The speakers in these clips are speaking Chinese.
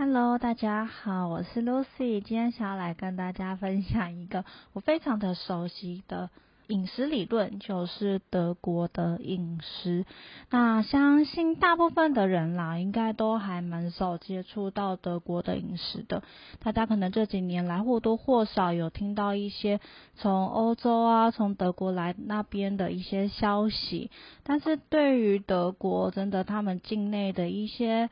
Hello，大家好，我是 Lucy，今天想要来跟大家分享一个我非常的熟悉的饮食理论，就是德国的饮食。那相信大部分的人啦，应该都还蛮少接触到德国的饮食的。大家可能这几年来或多或少有听到一些从欧洲啊，从德国来那边的一些消息，但是对于德国，真的他们境内的一些。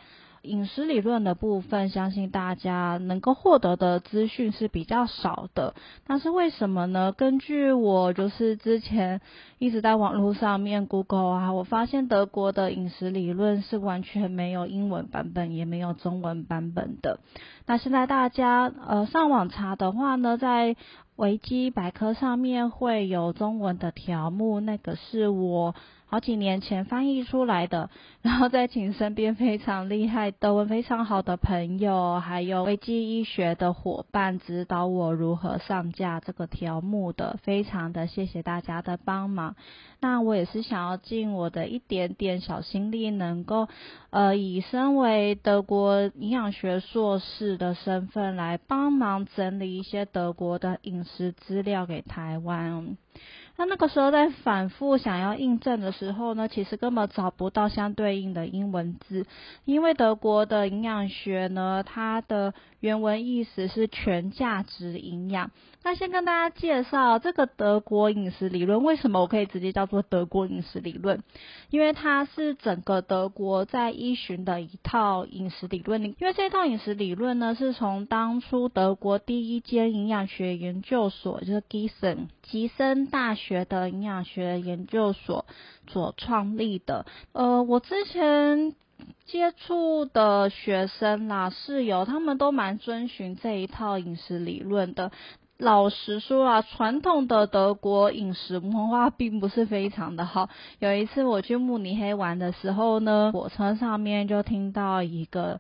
饮食理论的部分，相信大家能够获得的资讯是比较少的。但是为什么呢？根据我就是之前一直在网络上面 Google 啊，我发现德国的饮食理论是完全没有英文版本，也没有中文版本的。那现在大家呃上网查的话呢，在维基百科上面会有中文的条目，那个是我。好几年前翻译出来的，然后再请身边非常厉害、德文非常好的朋友，还有危机医学的伙伴指导我如何上架这个条目的，非常的谢谢大家的帮忙。那我也是想要尽我的一点点小心力，能够呃以身为德国营养学硕士的身份来帮忙整理一些德国的饮食资料给台湾。那那个时候在反复想要印证的时候呢，其实根本找不到相对应的英文字，因为德国的营养学呢，它的原文意思是全价值营养。那先跟大家介绍这个德国饮食理论，为什么我可以直接叫做德国饮食理论？因为它是整个德国在依循的一套饮食理论。因为这套饮食理论呢，是从当初德国第一间营养学研究所，就是 Gießen 吉森大学的营养学研究所所创立的。呃，我之前接触的学生啦、室友，他们都蛮遵循这一套饮食理论的。老实说啊，传统的德国饮食文化并不是非常的好。有一次我去慕尼黑玩的时候呢，火车上面就听到一个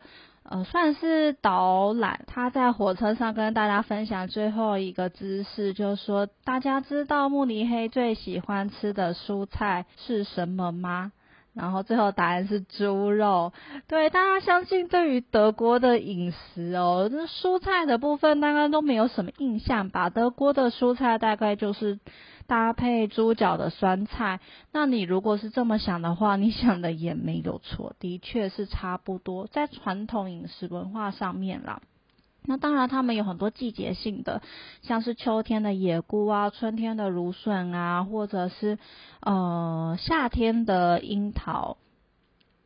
呃，算是导览，他在火车上跟大家分享最后一个知识，就是说大家知道慕尼黑最喜欢吃的蔬菜是什么吗？然后最后答案是猪肉，对大家相信对于德国的饮食哦，这蔬菜的部分大概都没有什么印象吧？德国的蔬菜大概就是搭配猪脚的酸菜。那你如果是这么想的话，你想的也没有错，的确是差不多，在传统饮食文化上面啦。那当然，他们有很多季节性的，像是秋天的野菇啊，春天的芦笋啊，或者是呃夏天的樱桃。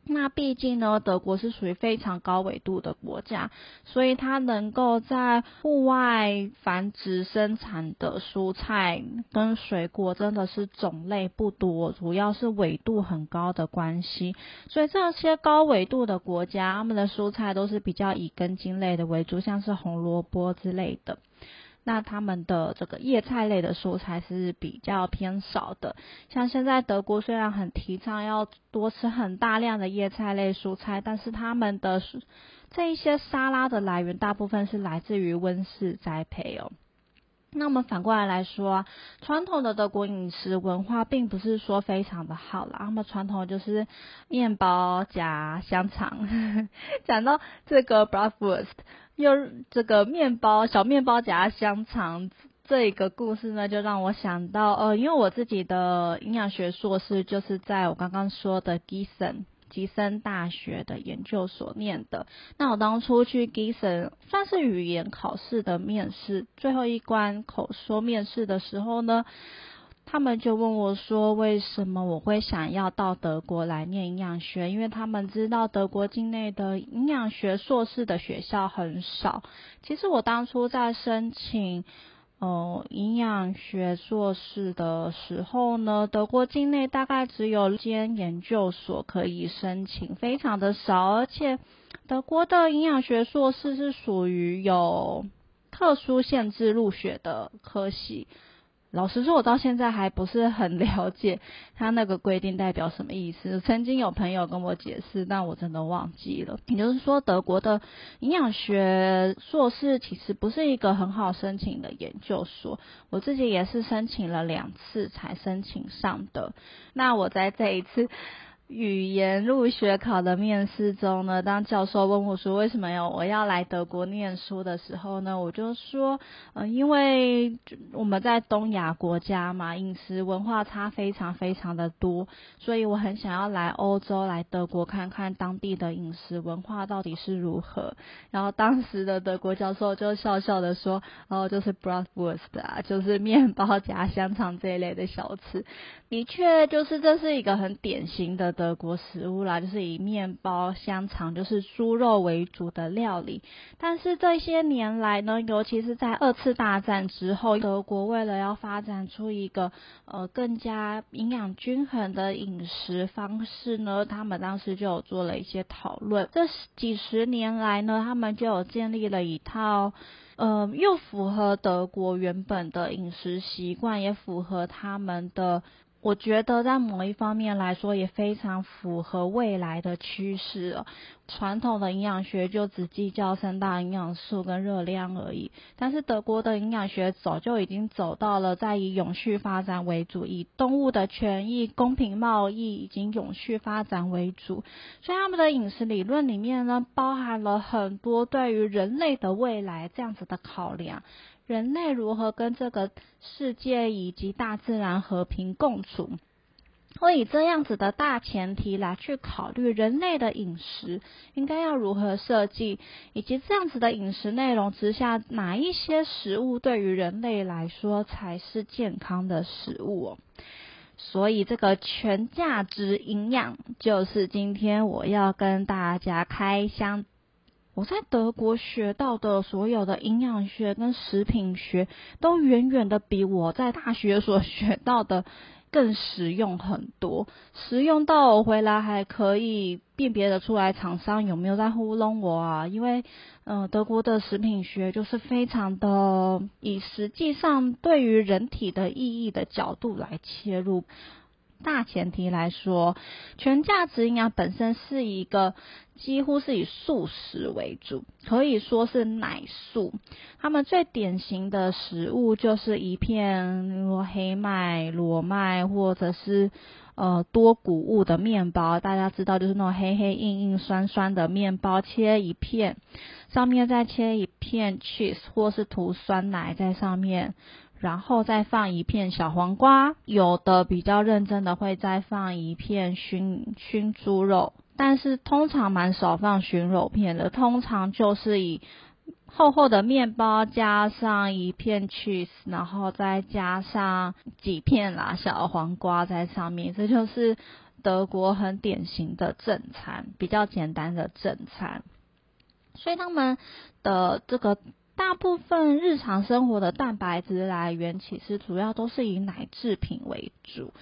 那毕竟呢，德国是属于非常高纬度的国家，所以它能够在户外繁殖生产的蔬菜跟水果真的是种类不多，主要是纬度很高的关系。所以这些高纬度的国家，他们的蔬菜都是比较以根茎类的为主，像是红萝卜之类的。那他们的这个叶菜类的蔬菜是比较偏少的，像现在德国虽然很提倡要多吃很大量的叶菜类蔬菜，但是他们的这一些沙拉的来源大部分是来自于温室栽培哦。那我们反过来来说，传统的德国饮食文化并不是说非常的好啦，那么传统就是面包夹香肠。讲到这个 breakfast。又这个面包小面包夹香肠这一个故事呢，就让我想到，呃，因为我自己的营养学硕士就是在我刚刚说的吉森吉森大学的研究所念的。那我当初去吉森算是语言考试的面试，最后一关口说面试的时候呢。他们就问我说：“为什么我会想要到德国来念营养学？因为他们知道德国境内的营养学硕士的学校很少。其实我当初在申请呃营养学硕士的时候呢，德国境内大概只有间研究所可以申请，非常的少。而且德国的营养学硕士是属于有特殊限制入学的科系。”老实说，我到现在还不是很 了解他那个规定代表什么意思。曾经有朋友跟我解释，但我真的忘记了。也就是说，德国的营养学硕士其实不是一个很好申请的研究所。我自己也是申请了两次才申请上的。那我在这一次。语言入学考的面试中呢，当教授问我说为什么要我要来德国念书的时候呢，我就说，嗯，因为我们在东亚国家嘛，饮食文化差非常非常的多，所以我很想要来欧洲，来德国看看当地的饮食文化到底是如何。然后当时的德国教授就笑笑的说，哦，就是 bratwurst 啊，就是面包夹香肠这一类的小吃。的确，就是这是一个很典型的德国食物啦，就是以面包、香肠，就是猪肉为主的料理。但是这些年来呢，尤其是在二次大战之后，德国为了要发展出一个呃更加营养均衡的饮食方式呢，他们当时就有做了一些讨论。这几十年来呢，他们就有建立了一套。呃，又符合德国原本的饮食习惯，也符合他们的。我觉得在某一方面来说，也非常符合未来的趋势。传统的营养学就只计较三大营养素跟热量而已，但是德国的营养学早就已经走到了在以永续发展为主，以动物的权益、公平贸易以及永续发展为主。所以他们的饮食理论里面呢，包含了很多对于人类的未来这样子的考量。人类如何跟这个世界以及大自然和平共处？会以这样子的大前提来去考虑人类的饮食应该要如何设计，以及这样子的饮食内容之下，哪一些食物对于人类来说才是健康的食物？所以这个全价值营养就是今天我要跟大家开箱。我在德国学到的所有的营养学跟食品学，都远远的比我在大学所 学到的更实用很多。实用到我回来还可以辨别得出来厂商有没有在糊弄我啊！因为，嗯，德国的食品学就是非常的以实际上对于人体的意义的角度来切入。大前提来说，全价值营养本身是一个几乎是以素食为主，可以说是奶素。他们最典型的食物就是一片黑麦、裸麦或者是呃多谷物的面包。大家知道，就是那种黑黑硬硬酸酸的面包，切一片，上面再切一片 cheese 或是涂酸奶在上面。然后再放一片小黄瓜，有的比较认真的会再放一片熏熏猪肉，但是通常蛮少放熏肉片的，通常就是以厚厚的面包加上一片 cheese，然后再加上几片啦小黄瓜在上面，这就是德国很典型的正餐，比较简单的正餐，所以他们的这个。大部分日常生活的蛋白质来源其实主要都是以奶制品为主，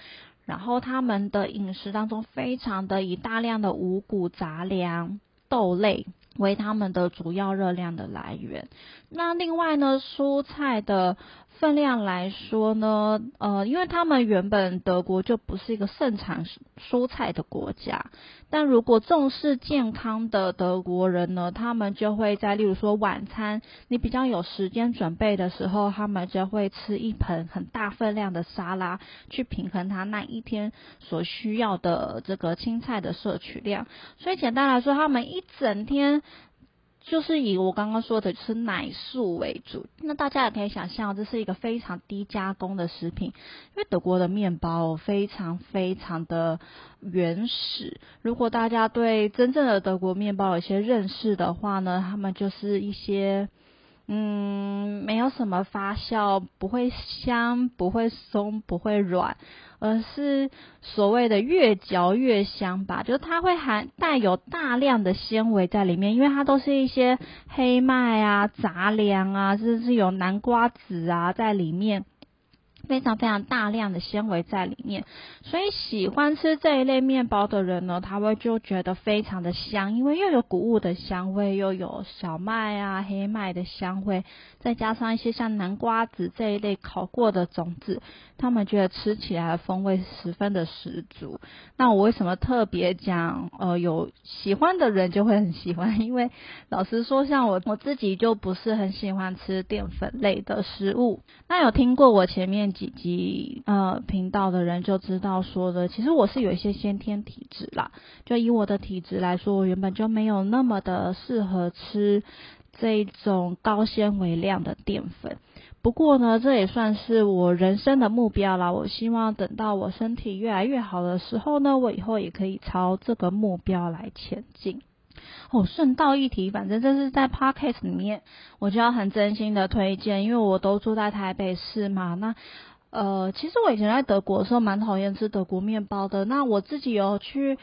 然后他们的饮食当中非常的以大量的五谷杂粮、豆类为他们的主要热量的来源。那另外呢，蔬菜的。分量来说呢，呃，因为他们原本德国就不是一个盛产蔬菜的国家，但如果重视健康的德国人呢，他们就会在例如说晚餐你比较有时间准备的时候，他们就会吃一盆很大分量的沙拉，去平衡他那一天所需要的这个青菜的摄取量。所以简单来说，他们一整天。就是以我刚刚说的吃奶素为主，那大家也可以想象，这是一个非常低加工的食品，因为德国的面包非常非常的原始。如果大家对真正的德国面包有一些认识的话呢，他们就是一些。嗯，没有什么发酵，不会香，不会松，不会软，而是所谓的越嚼越香吧。就是它会含带有大量的纤维在里面，因为它都是一些黑麦啊、杂粮啊，甚至是有南瓜籽啊在里面。非常非常大量的纤维在里面，所以喜欢吃这一类面包的人呢，他会就觉得非常的香，因为又有谷物的香味，又有小麦啊、黑麦的香味，再加上一些像南瓜子这一类烤过的种子，他们觉得吃起来的风味十分的十足。那我为什么特别讲？呃，有喜欢的人就会很喜欢，因为老实说，像我我自己就不是很喜欢吃淀粉类的食物。那有听过我前面。几集呃频道的人就知道说的，其实我是有一些先天体质啦。就以我的体质来说，我原本就没有那么的适合吃这种高纤维量的淀粉。不过呢，这也算是我人生的目标啦。我希望等到我身体越来越好的时候呢，我以后也可以朝这个目标来前进。哦，顺道一提，反正这是在 podcast 里面，我就要很真心的推荐，因为我都住在台北市嘛。那呃，其实我以前在德国的时候蛮讨厌吃德国面包的。那我自己有去。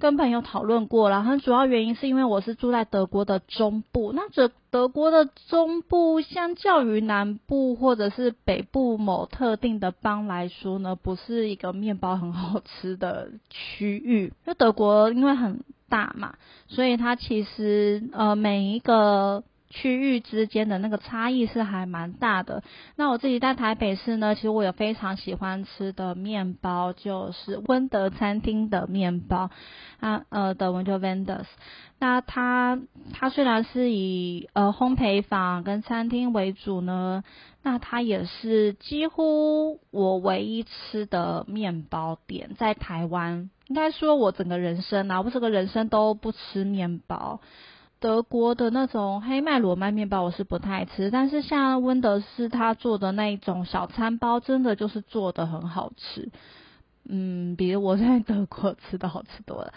跟朋友讨论过然后主要原因是因为我是住在德国的中部，那这德国的中部相较于南部或者是北部某特定的邦来说呢，不是一个面包很好吃的区域。就德国因为很大嘛，所以它其实呃每一个。区域之间的那个差异是还蛮大的。那我自己在台北市呢，其实我有非常喜欢吃的面包，就是温德餐厅的面包啊，呃，德文就 Vendors。那它它虽然是以呃烘焙坊跟餐厅为主呢，那它也是几乎我唯一吃的面包店，在台湾应该说我整个人生啊，我整个人生都不吃面包。德国的那种黑麦裸麦面包我是不太吃，但是像温德斯他做的那一种小餐包，真的就是做的很好吃。嗯，比我在德国吃的好吃多了。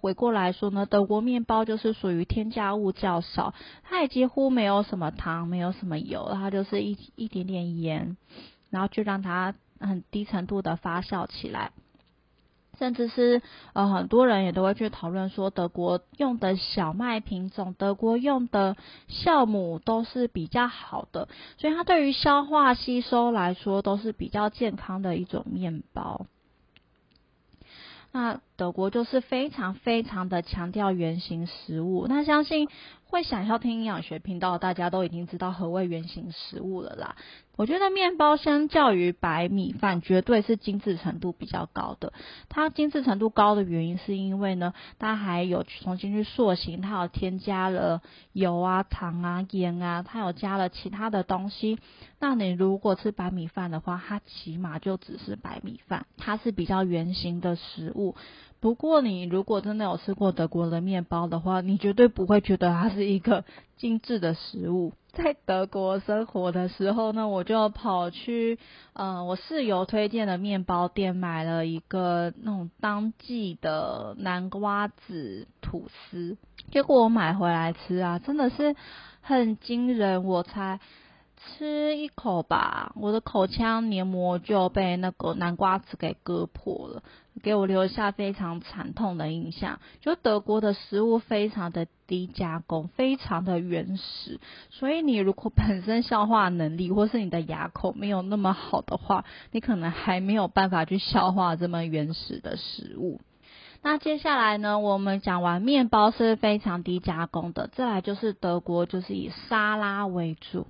回过来说呢，德国面包就是属于添加物较少，它也几乎没有什么糖，没有什么油，它就是一一点点盐，然后就让它很低程度的发酵起来。甚至是呃很多人也都会去讨论说，德国用的小麦品种，德国用的酵母都是比较好的，所以它对于消化吸收来说都是比较健康的一种面包。那德国就是非常非常的强调原形食物，那相信会想要听营养学频道，大家都已经知道何谓原形食物了啦。我觉得面包相较于白米饭，绝对是精致程度比较高的。它精致程度高的原因，是因为呢，它还有重新去塑形，它有添加了油啊、糖啊、盐啊，它有加了其他的东西。那你如果吃白米饭的话，它起码就只是白米饭，它是比较圆形的食物。不过，你如果真的有吃过德国的面包的话，你绝对不会觉得它是一个精致的食物。在德国生活的时候呢，我就跑去呃我室友推荐的面包店买了一个那种当季的南瓜子吐司，结果我买回来吃啊，真的是很惊人，我才。吃一口吧，我的口腔黏膜就被那个南瓜子给割破了，给我留下非常惨痛的印象。就德国的食物非常的低加工，非常的原始，所以你如果本身消化能力或是你的牙口没有那么好的话，你可能还没有办法去消化这么原始的食物。那接下来呢，我们讲完面包是非常低加工的，再来就是德国就是以沙拉为主。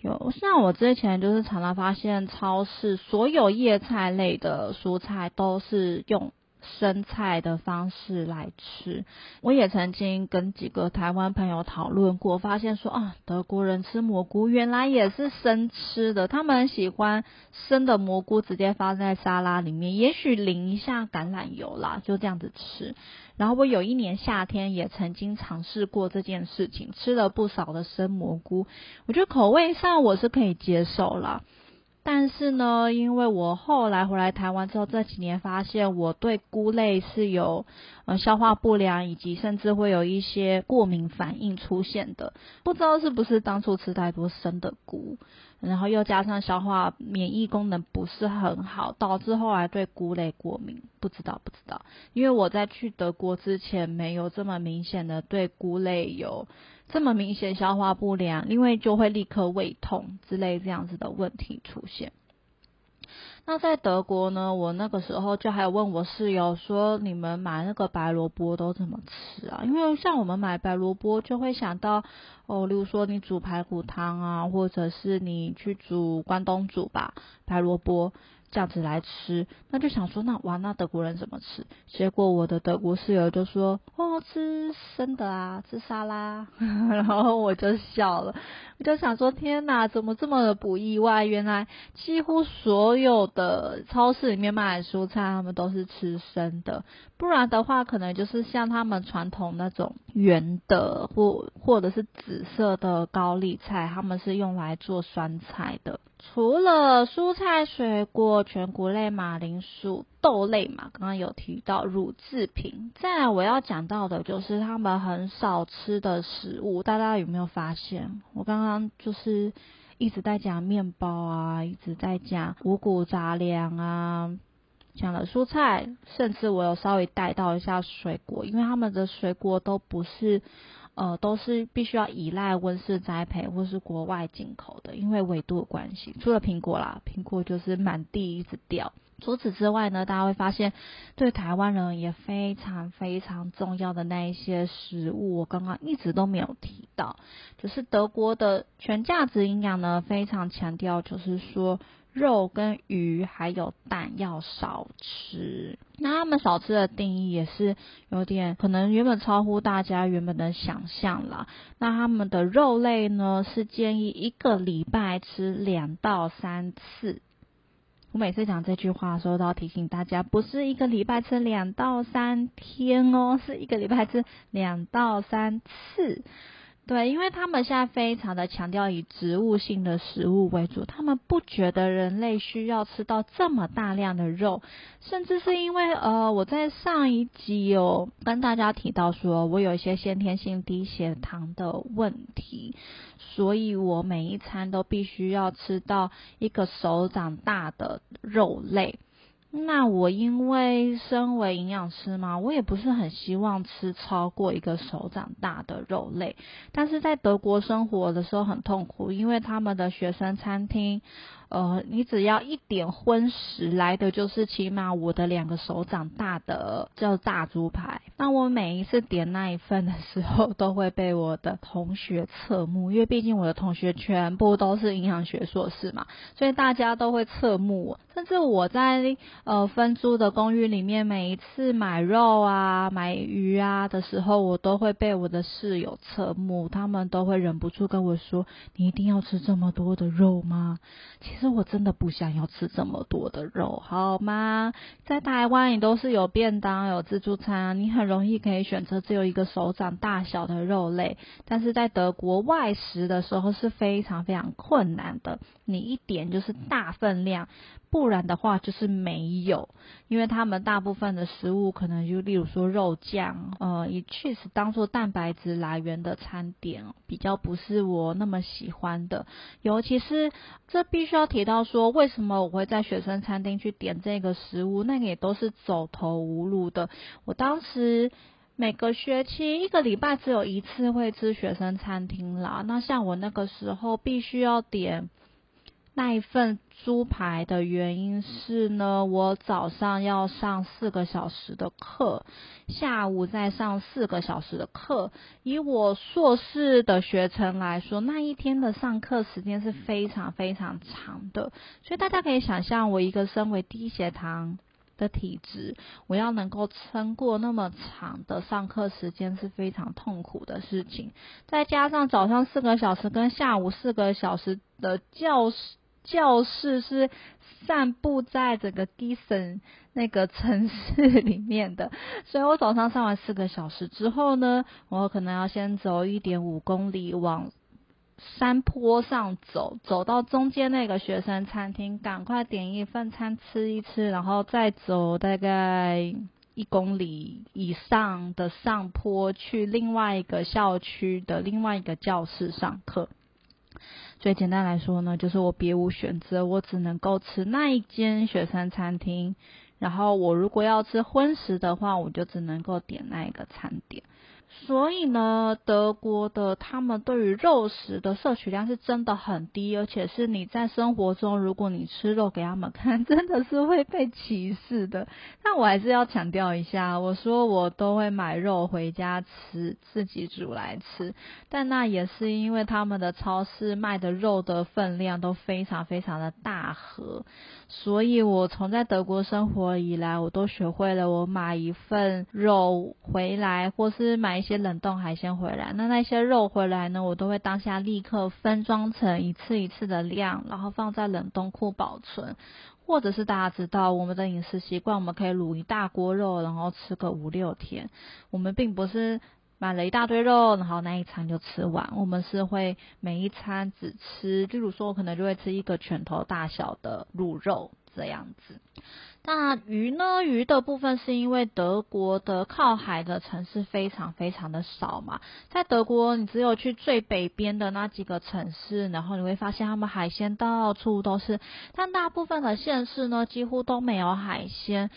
有像我之前就是常常发现，超市所有叶菜类的蔬菜都是用生菜的方式来吃。我也曾经跟几个台湾朋友讨论过，发现说啊，德国人吃蘑菇原来也是生吃的，他们喜欢生的蘑菇直接放在沙拉里面，也许淋一下橄榄油啦，就这样子吃。然后我有一年夏天也曾经尝试过这件事情，吃了不少的生蘑菇，我觉得口味上我是可以接受了。但是呢，因为我后来回来台湾之后，这几年发现我对菇类是有呃消化不良，以及甚至会有一些过敏反应出现的。不知道是不是当初吃太多生的菇，然后又加上消化免疫功能不是很好，导致后来对菇类过敏。不知道不知道，因为我在去德国之前没有这么明显的对菇类有。这么明显消化不良，因为就会立刻胃痛之类这样子的问题出现。那在德国呢，我那个时候就还有问我室友说，你们买那个白萝卜都怎么吃啊？因为像我们买白萝卜就会想到哦，例如说你煮排骨汤啊，或者是你去煮关东煮吧，白萝卜这样子来吃，那就想说，那哇，那德国人怎么吃？结果我的德国室友就说，哦，吃生的啊，吃沙拉，然后我就笑了，我就想说，天哪，怎么这么的不意外？原来几乎所有的超市里面卖的蔬菜，他们都是吃生的，不然的话，可能就是像他们传统那种圆的或或者是紫色的高丽菜，他们是用来做酸菜的。除了蔬菜、水果、全谷类、马铃薯、豆类嘛，刚刚有提到乳制品。再来我要讲到的就是他们很少吃的食物，大家有没有发现？我刚刚就是一直在讲面包啊，一直在讲五谷杂粮啊，讲了蔬菜，甚至我有稍微带到一下水果，因为他们的水果都不是。呃，都是必须要依赖温室栽培或是国外进口的，因为纬度的关系。除了苹果啦，苹果就是满地一直掉。除此之外呢，大家会发现，对台湾人也非常非常重要的那一些食物，我刚刚一直都没有提到，就是德国的全价值营养呢，非常强调，就是说。肉跟鱼还有蛋要少吃，那他们少吃的定义也是有点可能原本超乎大家原本的想象啦。那他们的肉类呢是建议一个礼拜吃两到三次。我每次讲这句话的时候都要提醒大家，不是一个礼拜吃两到三天哦，是一个礼拜吃两到三次。对，因为他们现在非常的强调以植物性的食物为主，他们不觉得人类需要吃到这么大量的肉，甚至是因为呃，我在上一集有跟大家提到说，我有一些先天性低血糖的问题，所以我每一餐都必须要吃到一个手掌大的肉类。那我因为身为营养师嘛，我也不是很希望吃超过一个手掌大的肉类。但是在德国生活的时候很痛苦，因为他们的学生餐厅。呃，你只要一点荤食来的就是起码我的两个手掌大的叫大猪排。那我每一次点那一份的时候，都会被我的同学侧目，因为毕竟我的同学全部都是营养学硕士嘛，所以大家都会侧目我。甚至我在呃分租的公寓里面，每一次买肉啊、买鱼啊的时候，我都会被我的室友侧目，他们都会忍不住跟我说：“你一定要吃这么多的肉吗？”其其实我真的不想要吃这么多的肉，好吗？在台湾你都是有便当、有自助餐，你很容易可以选择只有一个手掌大小的肉类。但是在德国外食的时候是非常非常困难的，你一点就是大分量。不然的话就是没有，因为他们大部分的食物可能就例如说肉酱，呃，以 cheese 当做蛋白质来源的餐点，比较不是我那么喜欢的。尤其是这必须要提到说，为什么我会在学生餐厅去点这个食物，那个也都是走投无路的。我当时每个学期一个礼拜只有一次会吃学生餐厅啦，那像我那个时候必须要点。那一份猪排的原因是呢，我早上要上四个小时的课，下午再上四个小时的课。以我硕士的学程来说，那一天的上课时间是非常非常长的。所以大家可以想象，我一个身为低血糖的体质，我要能够撑过那么长的上课时间是非常痛苦的事情。再加上早上四个小时跟下午四个小时的教室。教室是散布在整个 Gießen 那个城市里面的，所以我早上上完四个小时之后呢，我可能要先走一点五公里往山坡上走，走到中间那个学生餐厅，赶快点一份餐吃一吃，然后再走大概一公里以上的上坡去另外一个校区的另外一个教室上课。最简单来说呢，就是我别无选择，我只能够吃那一间雪山餐厅。然后我如果要吃荤食的话，我就只能够点那一个餐点。所以呢，德国的他们对于肉食的摄取量是真的很低，而且是你在生活中，如果你吃肉给他们看，真的是会被歧视的。但我还是要强调一下，我说我都会买肉回家吃，自己煮来吃，但那也是因为他们的超市卖的肉的分量都非常非常的大盒，所以我从在德国生活以来，我都学会了，我买一份肉回来，或是买。一些冷冻海鲜回来，那那些肉回来呢，我都会当下立刻分装成一次一次的量，然后放在冷冻库保存。或者是大家知道我们的饮食习惯，我们可以卤一大锅肉，然后吃个五六天。我们并不是买了一大堆肉，然后那一餐就吃完。我们是会每一餐只吃，例如说我可能就会吃一个拳头大小的卤肉这样子。那鱼呢？鱼的部分是因为德国的靠海的城市非常非常的少嘛，在德国你只有去最北边的那几个城市，然后你会发现他们海鲜到处都是，但大部分的县市呢几乎都没有海鲜。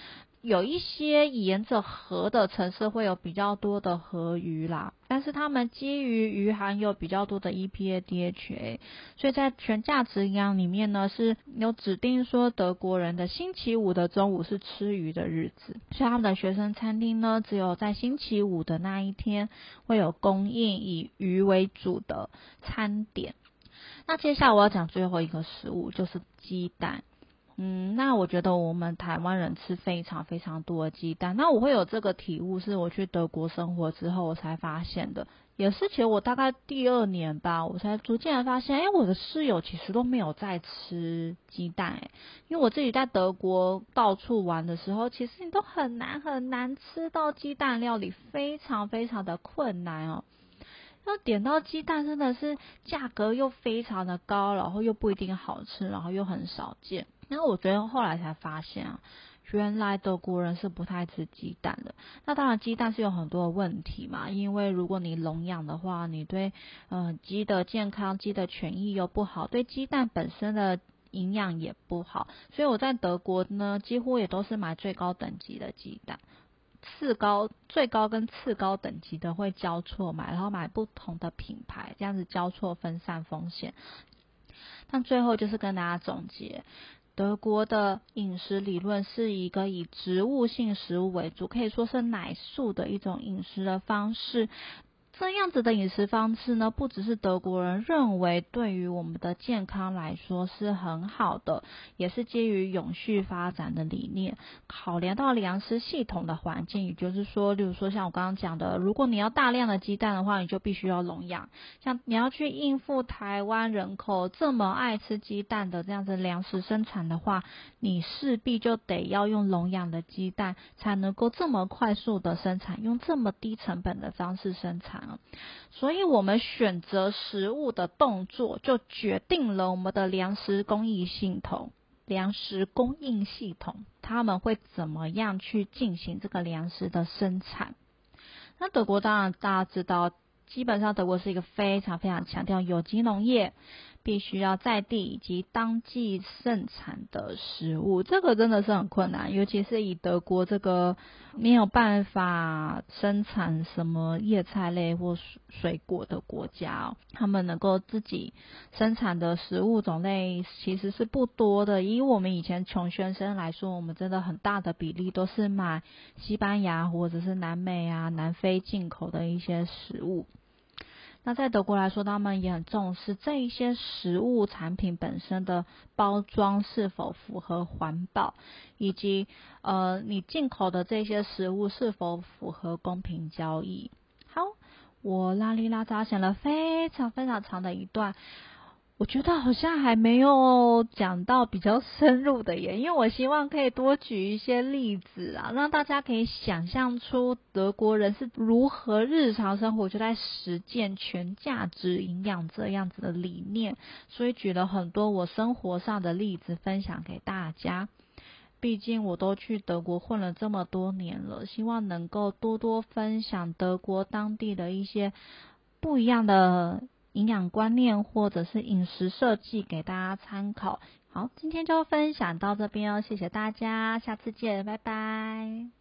有一些沿着河的城市会有比较多的河鱼啦，但是他们基于鱼含有比较多的 EPA、DHA，所以在全价值营养里面呢是有指定说德国人的星期五的中午是吃鱼的日子，所以他们的学生餐厅呢只有在星期五的那一天会有供应以鱼为主的餐点。那接下来我要讲最后一个食物就是鸡蛋。嗯，那我觉得我们台湾人吃非常非常多的鸡蛋。那我会有这个体悟，是我去德国生活之后我才发现的。也是其实我大概第二年吧，我才逐渐的发现，哎，我的室友其实都没有在吃鸡蛋。哎，因为我自己在德国到处玩的时候，其实你都很难很难吃到鸡蛋料理，非常非常的困难哦。要点到鸡蛋真的是价格又非常的高，然后又不一定好吃，然后又很少见。那我昨天后来才发现啊，原来德国人是不太吃鸡蛋的。那当然，鸡蛋是有很多的问题嘛，因为如果你笼养的话，你对嗯鸡的健康、鸡的权益又不好，对鸡蛋本身的营养也不好。所以我在德国呢，几乎也都是买最高等级的鸡蛋，次高、最高跟次高等级的会交错买，然后买不同的品牌，这样子交错分散风险。但最后就是跟大家总结。德国的饮食理论是一个以植物性食物为主，可以说是奶素的一种饮食的方式。这样子的饮食方式呢，不只是德国人认为对于我们的健康来说是很好的，也是基于永续发展的理念。考量到粮食系统的环境，也就是说，例如说像我刚刚讲的，如果你要大量的鸡蛋的话，你就必须要笼养。像你要去应付台湾人口这么爱吃鸡蛋的这样子粮食生产的话，你势必就得要用笼养的鸡蛋，才能够这么快速的生产，用这么低成本的方式生产。所以，我们选择食物的动作，就决定了我们的粮食供应系统。粮食供应系统，他们会怎么样去进行这个粮食的生产？那德国当然大家知道，基本上德国是一个非常非常强调有机农业。必须要在地以及当季盛产的食物，这个真的是很困难，尤其是以德国这个没有办法生产什么叶菜类或水果的国家，他们能够自己生产的食物种类其实是不多的。以我们以前穷学生来说，我们真的很大的比例都是买西班牙或者是南美啊、南非进口的一些食物。那在德国来说，他们也很重视这一些食物产品本身的包装是否符合环保，以及呃你进口的这些食物是否符合公平交易。好，我拉里拉扎写了非常非常长的一段。我觉得好像还没有讲到比较深入的耶，因为我希望可以多举一些例子啊，让大家可以想象出德国人是如何日常生活就在实践全价值营养这样子的理念，所以举了很多我生活上的例子分享给大家。毕竟我都去德国混了这么多年了，希望能够多多分享德国当地的一些不一样的。营养观念或者是饮食设计给大家参考。好，今天就分享到这边哦，谢谢大家，下次见，拜拜。